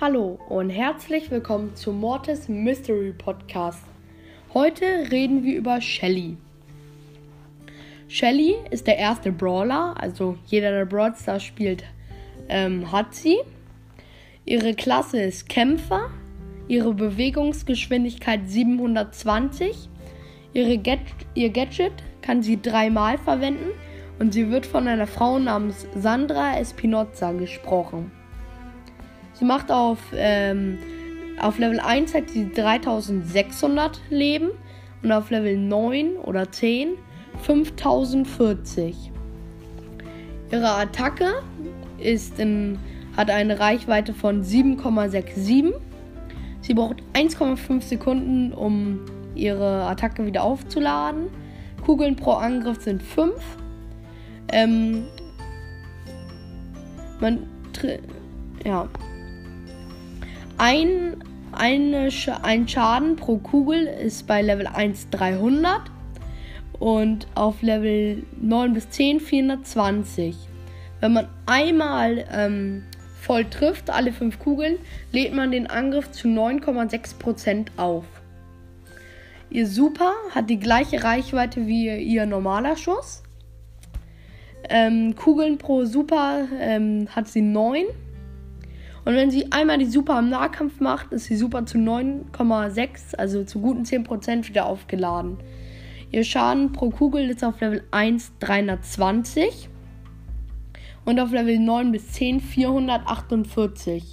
Hallo und herzlich willkommen zum Mortis Mystery Podcast. Heute reden wir über Shelly. Shelly ist der erste Brawler, also jeder, der Brawl spielt, ähm, hat sie. Ihre Klasse ist Kämpfer, ihre Bewegungsgeschwindigkeit 720, ihre Get ihr Gadget kann sie dreimal verwenden und sie wird von einer Frau namens Sandra Espinoza gesprochen. Sie macht auf, ähm, auf Level 1 hat sie 3600 Leben und auf Level 9 oder 10 5040. Ihre Attacke ist in, hat eine Reichweite von 7,67. Sie braucht 1,5 Sekunden, um ihre Attacke wieder aufzuladen. Kugeln pro Angriff sind 5. Ähm, man ja, ein, eine, ein Schaden pro Kugel ist bei Level 1 300 und auf Level 9 bis 10 420. Wenn man einmal ähm, voll trifft, alle 5 Kugeln, lädt man den Angriff zu 9,6% auf. Ihr Super hat die gleiche Reichweite wie ihr normaler Schuss. Ähm, Kugeln pro Super ähm, hat sie 9 und wenn sie einmal die Super im Nahkampf macht, ist sie Super zu 9,6, also zu guten 10% wieder aufgeladen. Ihr Schaden pro Kugel ist auf Level 1 320 und auf Level 9 bis 10 448.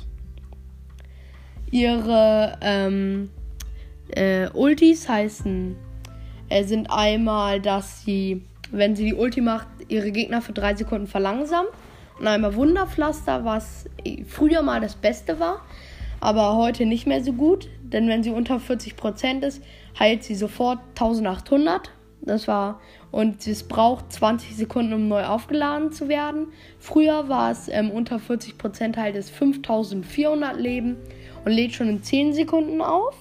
Ihre ähm, äh, Ultis heißen, äh, sind einmal, dass sie, wenn sie die Ulti macht, ihre Gegner für 3 Sekunden verlangsamt und einmal Wunderpflaster, was früher mal das Beste war, aber heute nicht mehr so gut. Denn wenn sie unter 40% ist, heilt sie sofort 1800. Das war und es braucht 20 Sekunden, um neu aufgeladen zu werden. Früher war es ähm, unter 40% heilt es 5400 Leben und lädt schon in 10 Sekunden auf.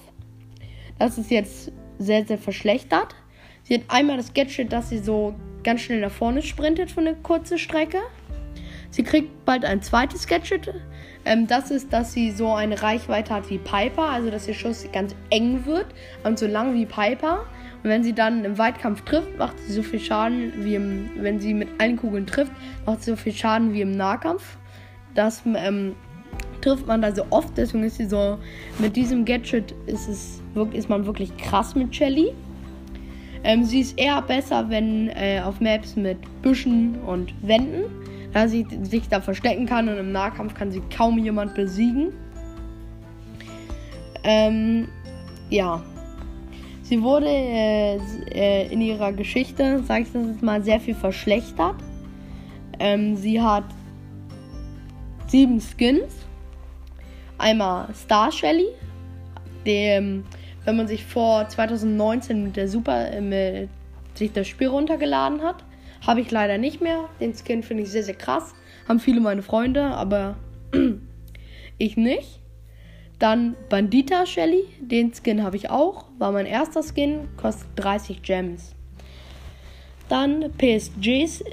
Das ist jetzt sehr, sehr verschlechtert. Sie hat einmal das Gadget, dass sie so ganz schnell nach vorne sprintet für eine kurze Strecke. Sie kriegt bald ein zweites Gadget. Ähm, das ist, dass sie so eine Reichweite hat wie Piper, also dass ihr Schuss ganz eng wird und so lang wie Piper. Und wenn sie dann im Weitkampf trifft, macht sie so viel Schaden wie im, wenn sie mit allen Kugeln trifft, macht sie so viel Schaden wie im Nahkampf. Das ähm, trifft man da so oft, deswegen ist sie so, mit diesem Gadget ist es ist man wirklich krass mit Shelly. Ähm, sie ist eher besser, wenn äh, auf Maps mit Büschen und Wänden da sie sich da verstecken kann und im Nahkampf kann sie kaum jemand besiegen. Ähm, ja. Sie wurde äh, äh, in ihrer Geschichte, sag ich das jetzt mal, sehr viel verschlechtert. Ähm, sie hat sieben Skins. Einmal Star Shelly, dem, wenn man sich vor 2019 mit der Super, äh, mit sich das Spiel runtergeladen hat, habe ich leider nicht mehr. Den Skin finde ich sehr, sehr krass. Haben viele meine Freunde, aber ich nicht. Dann Bandita Shelly. Den Skin habe ich auch. War mein erster Skin. Kostet 30 Gems. Dann PSGs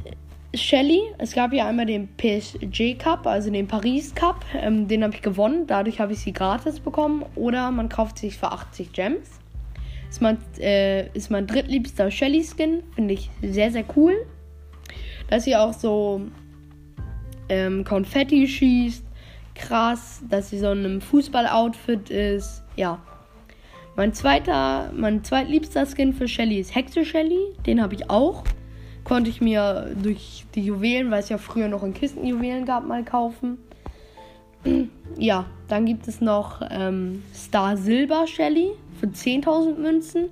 Shelly. Es gab ja einmal den PSG Cup, also den Paris Cup. Ähm, den habe ich gewonnen. Dadurch habe ich sie gratis bekommen. Oder man kauft sich für 80 Gems. Ist mein, äh, ist mein drittliebster Shelly Skin. Finde ich sehr, sehr cool dass sie auch so ähm, Konfetti schießt. Krass, dass sie so in einem Fußballoutfit ist. Ja. Mein zweiter, mein zweitliebster Skin für Shelly ist Hexe Shelly. Den habe ich auch. Konnte ich mir durch die Juwelen, weil es ja früher noch in Kisten Juwelen gab, mal kaufen. ja, dann gibt es noch ähm, Star Silber Shelly für 10.000 Münzen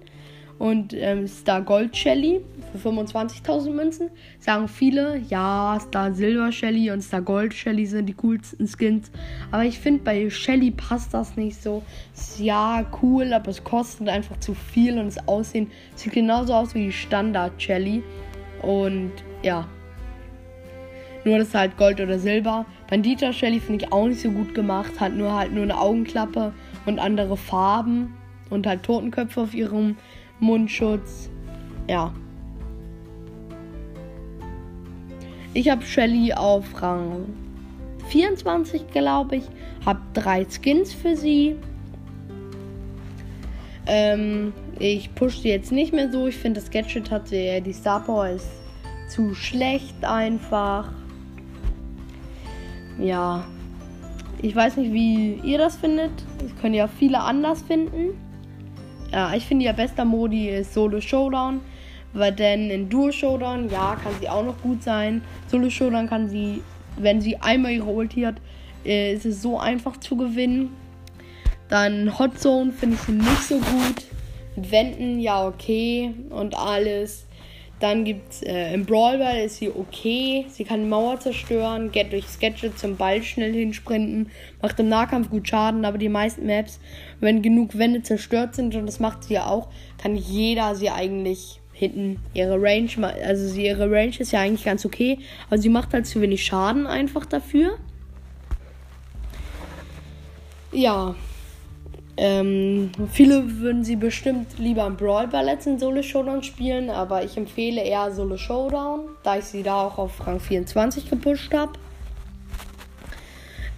und ähm, Star Gold Shelly für 25.000 Münzen. Sagen viele, ja, Star Silver Shelly und Star Gold Shelly sind die coolsten Skins. Aber ich finde, bei Shelly passt das nicht so. Ist ja cool, aber es kostet einfach zu viel und das Aussehen sieht genauso aus wie die Standard Shelly. Und ja. Nur das ist halt Gold oder Silber. Bandita Shelly finde ich auch nicht so gut gemacht. Hat nur halt nur eine Augenklappe und andere Farben. Und halt Totenköpfe auf ihrem Mundschutz. Ja. Ich habe Shelly auf Rang 24, glaube ich. Hab drei Skins für sie. Ähm, ich pushe sie jetzt nicht mehr so. Ich finde, das Gadget hat sie, die Star Power ist zu schlecht einfach. Ja. Ich weiß nicht, wie ihr das findet. Das können ja viele anders finden. Ja, ich finde, ihr bester Modi ist Solo Showdown. Weil denn in Duo Showdown, ja, kann sie auch noch gut sein. Solo Showdown kann sie, wenn sie einmal ihre Ulti hat, äh, ist es so einfach zu gewinnen. Dann Hot Zone finde ich nicht so gut. Mit Wänden, ja, okay. Und alles. Dann gibt es äh, im Brawlball ist sie okay. Sie kann Mauer zerstören, geht durch Sketche zum Ball schnell hinsprinten, macht im Nahkampf gut Schaden, aber die meisten Maps, wenn genug Wände zerstört sind, und das macht sie ja auch, kann jeder sie eigentlich hinten ihre Range, also sie, ihre Range ist ja eigentlich ganz okay, aber sie macht halt zu wenig Schaden einfach dafür. Ja. Ähm, viele würden sie bestimmt lieber im Brawl Ballets in Solo Showdown spielen, aber ich empfehle eher Solo Showdown, da ich sie da auch auf Rang 24 gepusht habe.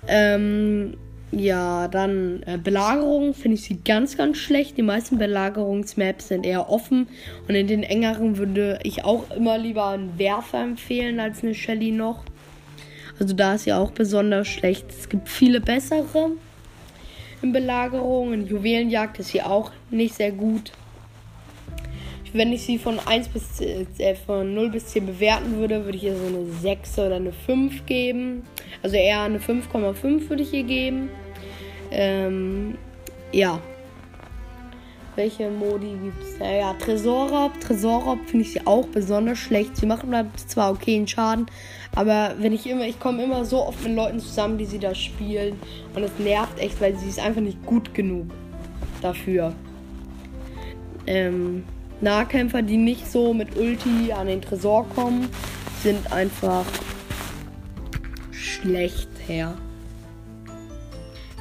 Ähm, ja, dann äh, Belagerung finde ich sie ganz, ganz schlecht. Die meisten Belagerungsmaps sind eher offen. Und in den engeren würde ich auch immer lieber einen Werfer empfehlen als eine Shelly noch. Also da ist sie auch besonders schlecht. Es gibt viele bessere in Belagerung. In Juwelenjagd ist sie auch nicht sehr gut. Wenn ich sie von 1 bis äh, von 0 bis 10 bewerten würde, würde ich ihr so eine 6 oder eine 5 geben. Also eher eine 5,5 würde ich ihr geben. Ähm, ja. Welche Modi gibt es? Ja, Tresorraub. Tresorraub finde ich sie auch besonders schlecht. Sie machen zwar okay einen Schaden, aber wenn ich immer, ich komme immer so oft mit Leuten zusammen, die sie da spielen. Und es nervt echt, weil sie ist einfach nicht gut genug dafür. Ähm, Nahkämpfer, die nicht so mit Ulti an den Tresor kommen, sind einfach schlecht her.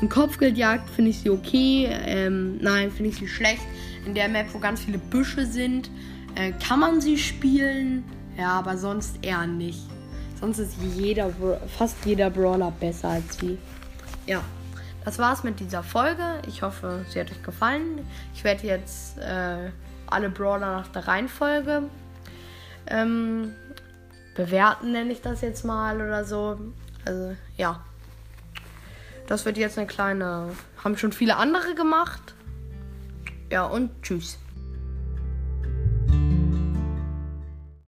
In Kopfgeldjagd finde ich sie okay. Ähm, nein, finde ich sie schlecht. In der Map, wo ganz viele Büsche sind, äh, kann man sie spielen. Ja, aber sonst eher nicht. Sonst ist jeder, fast jeder Brawler besser als sie. Ja, das war's mit dieser Folge. Ich hoffe, sie hat euch gefallen. Ich werde jetzt äh, alle Brawler nach der Reihenfolge ähm, bewerten, nenne ich das jetzt mal oder so. Also, ja. Das wird jetzt eine kleine. Haben schon viele andere gemacht. Ja, und tschüss.